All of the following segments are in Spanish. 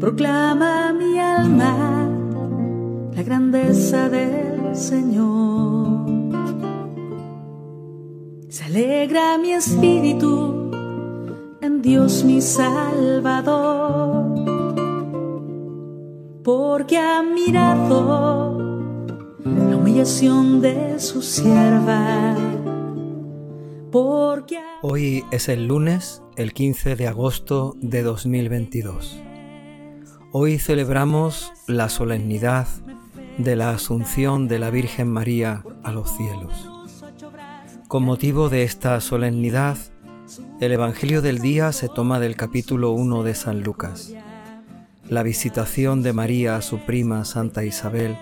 Proclama mi alma la grandeza del Señor. Se alegra mi espíritu en Dios mi Salvador, porque ha mirado la humillación de su sierva. Hoy es el lunes, el 15 de agosto de 2022. Hoy celebramos la solemnidad de la Asunción de la Virgen María a los cielos. Con motivo de esta solemnidad, el Evangelio del día se toma del capítulo 1 de San Lucas, la visitación de María a su prima Santa Isabel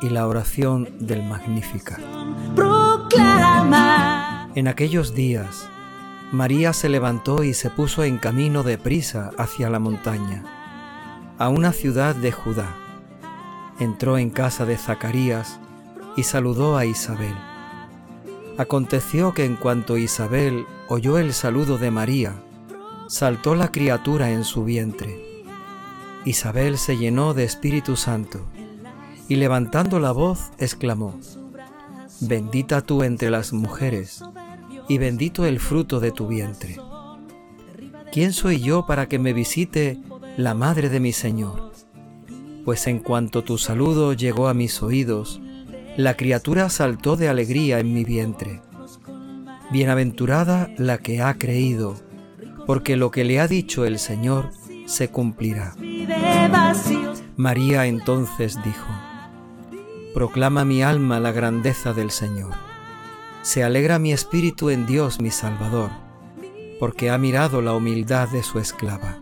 y la oración del Magnífica. En aquellos días, María se levantó y se puso en camino de prisa hacia la montaña, a una ciudad de Judá. Entró en casa de Zacarías y saludó a Isabel. Aconteció que en cuanto Isabel oyó el saludo de María, saltó la criatura en su vientre. Isabel se llenó de Espíritu Santo y levantando la voz exclamó, Bendita tú entre las mujeres y bendito el fruto de tu vientre. ¿Quién soy yo para que me visite la madre de mi Señor? Pues en cuanto tu saludo llegó a mis oídos, la criatura saltó de alegría en mi vientre. Bienaventurada la que ha creído, porque lo que le ha dicho el Señor se cumplirá. María entonces dijo, Proclama mi alma la grandeza del Señor. Se alegra mi espíritu en Dios mi Salvador, porque ha mirado la humildad de su esclava.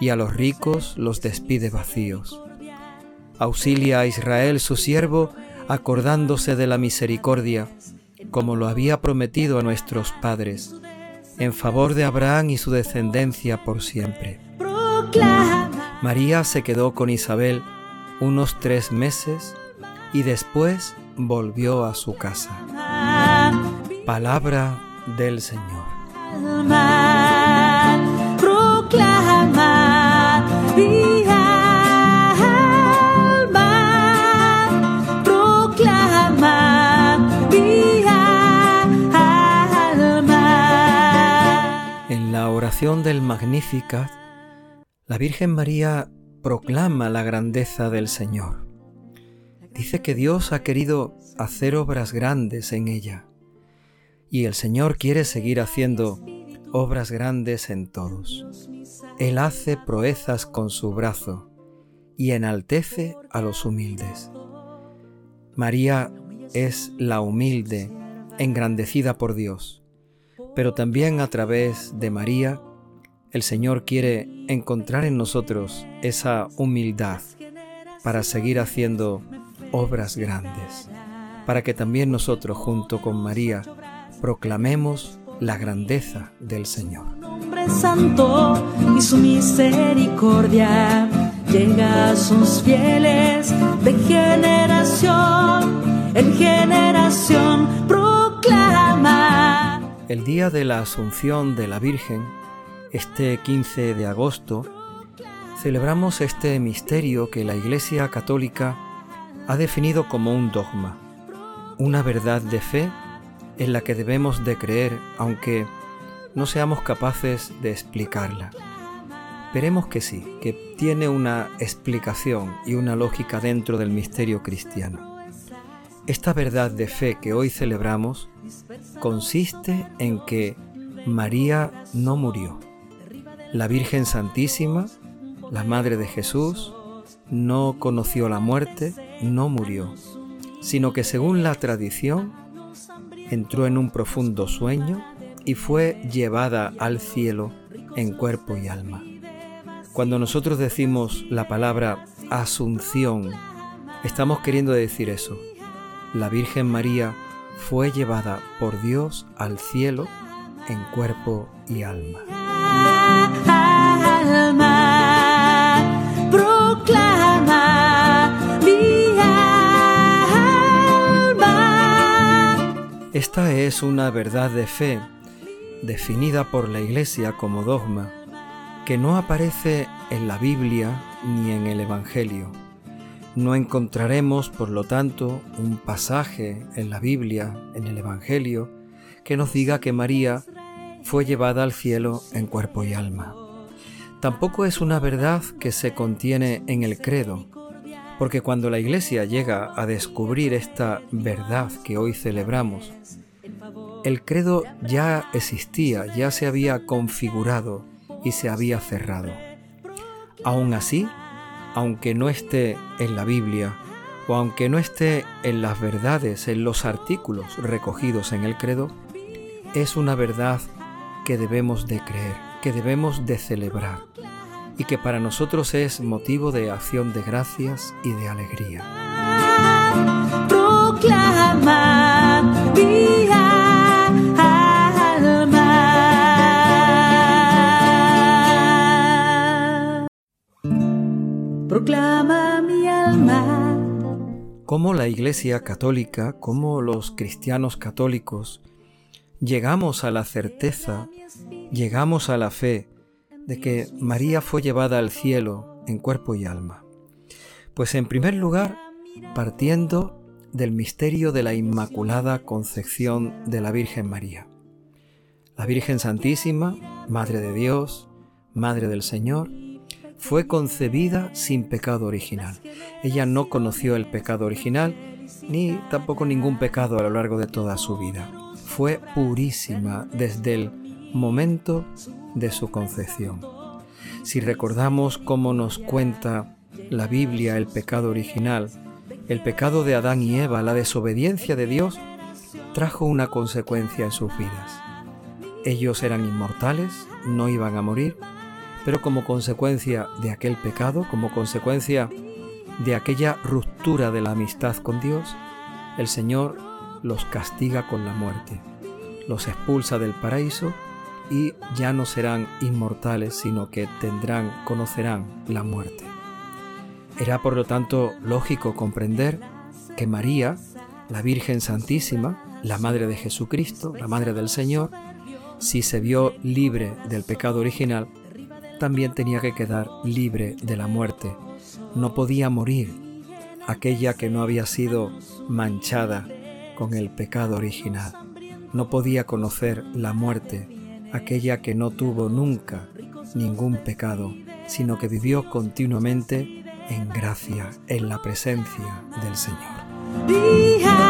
y a los ricos los despide vacíos. Auxilia a Israel su siervo, acordándose de la misericordia, como lo había prometido a nuestros padres, en favor de Abraham y su descendencia por siempre. María se quedó con Isabel unos tres meses y después volvió a su casa. Palabra del Señor. Del Magnificat, la Virgen María proclama la grandeza del Señor. Dice que Dios ha querido hacer obras grandes en ella y el Señor quiere seguir haciendo obras grandes en todos. Él hace proezas con su brazo y enaltece a los humildes. María es la humilde, engrandecida por Dios, pero también a través de María, el Señor quiere encontrar en nosotros esa humildad para seguir haciendo obras grandes, para que también nosotros junto con María proclamemos la grandeza del Señor. nombre santo y su misericordia llega a sus fieles de generación en generación proclama El día de la Asunción de la Virgen, este 15 de agosto, celebramos este misterio que la Iglesia Católica ha definido como un dogma, una verdad de fe en la que debemos de creer aunque no seamos capaces de explicarla. Esperemos que sí, que tiene una explicación y una lógica dentro del misterio cristiano. Esta verdad de fe que hoy celebramos consiste en que María no murió. La Virgen Santísima, la Madre de Jesús, no conoció la muerte, no murió, sino que según la tradición entró en un profundo sueño y fue llevada al cielo en cuerpo y alma. Cuando nosotros decimos la palabra asunción, estamos queriendo decir eso. La Virgen María fue llevada por Dios al cielo en cuerpo y alma. Esta es una verdad de fe definida por la Iglesia como dogma que no aparece en la Biblia ni en el Evangelio. No encontraremos, por lo tanto, un pasaje en la Biblia, en el Evangelio, que nos diga que María fue llevada al cielo en cuerpo y alma. Tampoco es una verdad que se contiene en el credo, porque cuando la Iglesia llega a descubrir esta verdad que hoy celebramos, el credo ya existía, ya se había configurado y se había cerrado. Aún así, aunque no esté en la Biblia, o aunque no esté en las verdades, en los artículos recogidos en el credo, es una verdad que debemos de creer, que debemos de celebrar y que para nosotros es motivo de acción de gracias y de alegría. Proclama Proclama mi alma. Como la Iglesia Católica, como los cristianos católicos, llegamos a la certeza, llegamos a la fe de que María fue llevada al cielo en cuerpo y alma. Pues en primer lugar, partiendo del misterio de la Inmaculada Concepción de la Virgen María. La Virgen Santísima, Madre de Dios, Madre del Señor, fue concebida sin pecado original. Ella no conoció el pecado original ni tampoco ningún pecado a lo largo de toda su vida. Fue purísima desde el momento de su concepción. Si recordamos cómo nos cuenta la Biblia el pecado original, el pecado de Adán y Eva, la desobediencia de Dios, trajo una consecuencia en sus vidas. Ellos eran inmortales, no iban a morir, pero como consecuencia de aquel pecado, como consecuencia de aquella ruptura de la amistad con Dios, el Señor los castiga con la muerte, los expulsa del paraíso y ya no serán inmortales, sino que tendrán, conocerán la muerte. Era por lo tanto lógico comprender que María, la Virgen Santísima, la Madre de Jesucristo, la Madre del Señor, si se vio libre del pecado original, también tenía que quedar libre de la muerte. No podía morir aquella que no había sido manchada con el pecado original. No podía conocer la muerte aquella que no tuvo nunca ningún pecado, sino que vivió continuamente en gracia, en la presencia del Señor.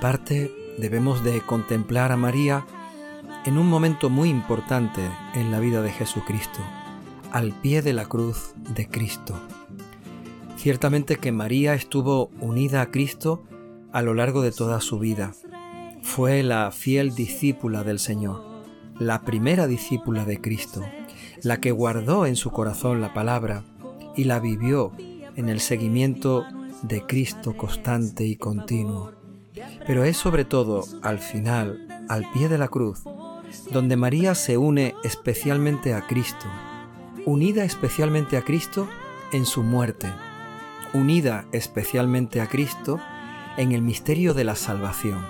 Parte, debemos de contemplar a María en un momento muy importante en la vida de Jesucristo, al pie de la cruz de Cristo. Ciertamente que María estuvo unida a Cristo a lo largo de toda su vida. Fue la fiel discípula del Señor, la primera discípula de Cristo, la que guardó en su corazón la palabra y la vivió en el seguimiento de Cristo constante y continuo. Pero es sobre todo al final, al pie de la cruz, donde María se une especialmente a Cristo, unida especialmente a Cristo en su muerte, unida especialmente a Cristo en el misterio de la salvación.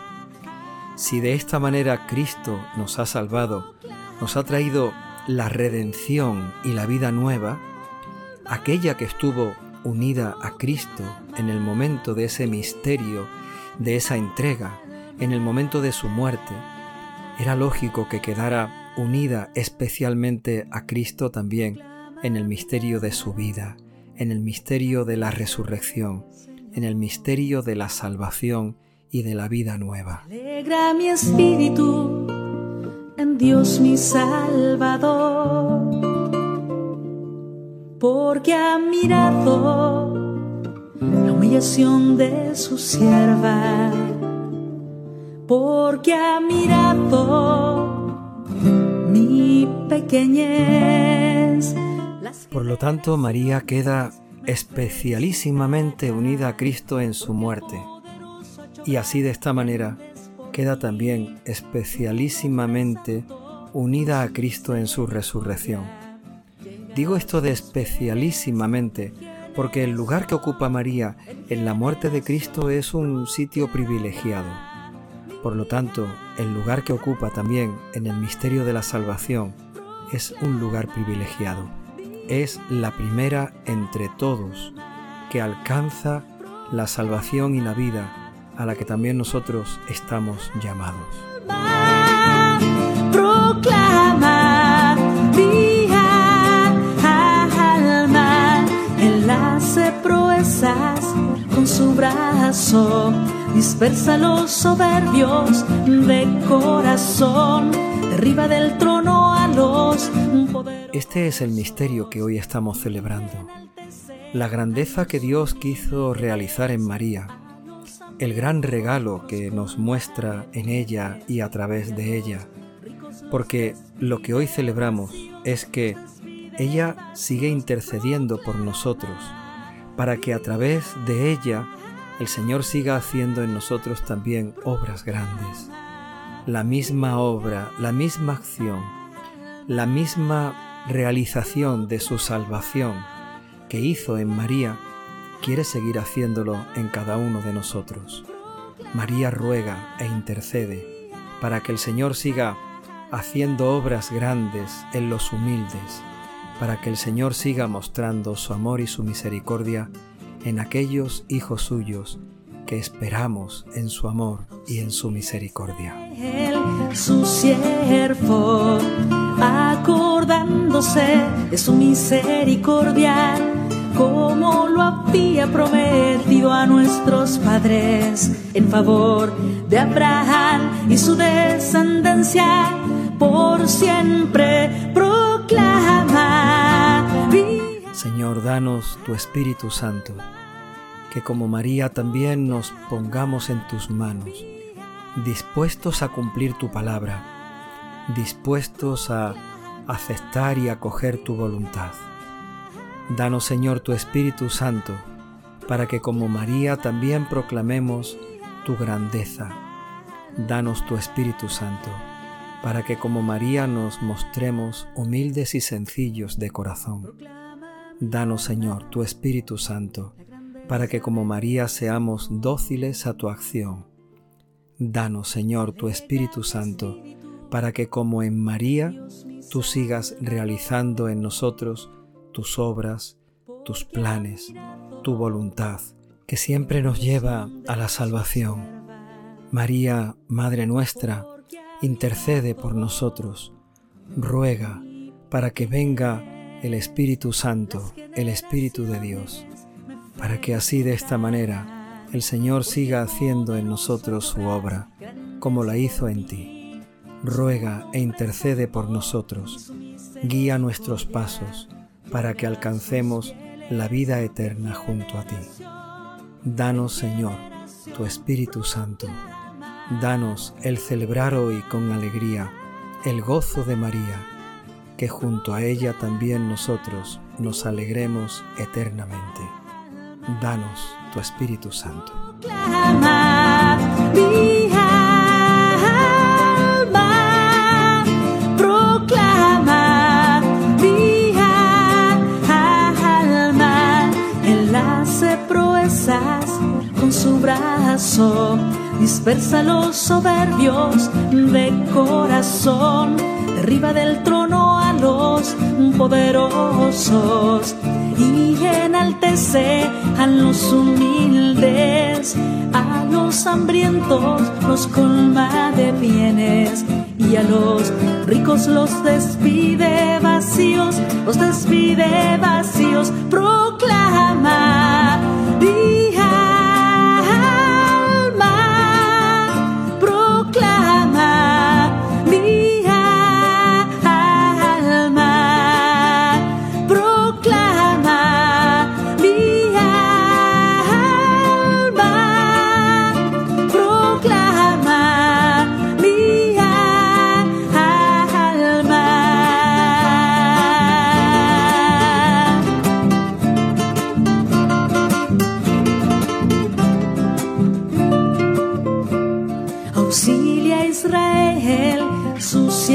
Si de esta manera Cristo nos ha salvado, nos ha traído la redención y la vida nueva, aquella que estuvo unida a Cristo en el momento de ese misterio de esa entrega en el momento de su muerte, era lógico que quedara unida especialmente a Cristo también en el misterio de su vida, en el misterio de la resurrección, en el misterio de la salvación y de la vida nueva. Alegra mi espíritu en Dios mi Salvador, porque ha mirado de su sierva, porque ha mirado mi pequeñez. Por lo tanto, María queda especialísimamente unida a Cristo en su muerte. Y así de esta manera queda también especialísimamente unida a Cristo en su resurrección. Digo esto de especialísimamente porque el lugar que ocupa María en la muerte de Cristo es un sitio privilegiado. Por lo tanto, el lugar que ocupa también en el misterio de la salvación es un lugar privilegiado. Es la primera entre todos que alcanza la salvación y la vida a la que también nosotros estamos llamados. Brazo, dispersa los soberbios de corazón, derriba del trono a los poderosos. Este es el misterio que hoy estamos celebrando. La grandeza que Dios quiso realizar en María el gran regalo que nos muestra en ella y a través de ella, porque lo que hoy celebramos es que ella sigue intercediendo por nosotros, para que a través de ella el Señor siga haciendo en nosotros también obras grandes. La misma obra, la misma acción, la misma realización de su salvación que hizo en María, quiere seguir haciéndolo en cada uno de nosotros. María ruega e intercede para que el Señor siga haciendo obras grandes en los humildes, para que el Señor siga mostrando su amor y su misericordia en aquellos hijos suyos que esperamos en su amor y en su misericordia. su siervo, acordándose de su misericordia como lo había prometido a nuestros padres en favor de Abraham y su descendencia por siempre Señor, danos tu Espíritu Santo, que como María también nos pongamos en tus manos, dispuestos a cumplir tu palabra, dispuestos a aceptar y acoger tu voluntad. Danos Señor tu Espíritu Santo, para que como María también proclamemos tu grandeza. Danos tu Espíritu Santo, para que como María nos mostremos humildes y sencillos de corazón. Danos Señor tu Espíritu Santo, para que como María seamos dóciles a tu acción. Danos Señor tu Espíritu Santo, para que como en María tú sigas realizando en nosotros tus obras, tus planes, tu voluntad, que siempre nos lleva a la salvación. María, Madre nuestra, intercede por nosotros, ruega para que venga el Espíritu Santo, el Espíritu de Dios, para que así de esta manera el Señor siga haciendo en nosotros su obra, como la hizo en ti. Ruega e intercede por nosotros, guía nuestros pasos, para que alcancemos la vida eterna junto a ti. Danos, Señor, tu Espíritu Santo. Danos el celebrar hoy con alegría el gozo de María, que junto a ella también nosotros nos alegremos eternamente. Danos tu Espíritu Santo. su brazo, dispersa los soberbios de corazón, derriba del trono los poderosos y enaltece a los humildes, a los hambrientos los colma de bienes y a los ricos los despide vacíos, los despide vacíos, proclama.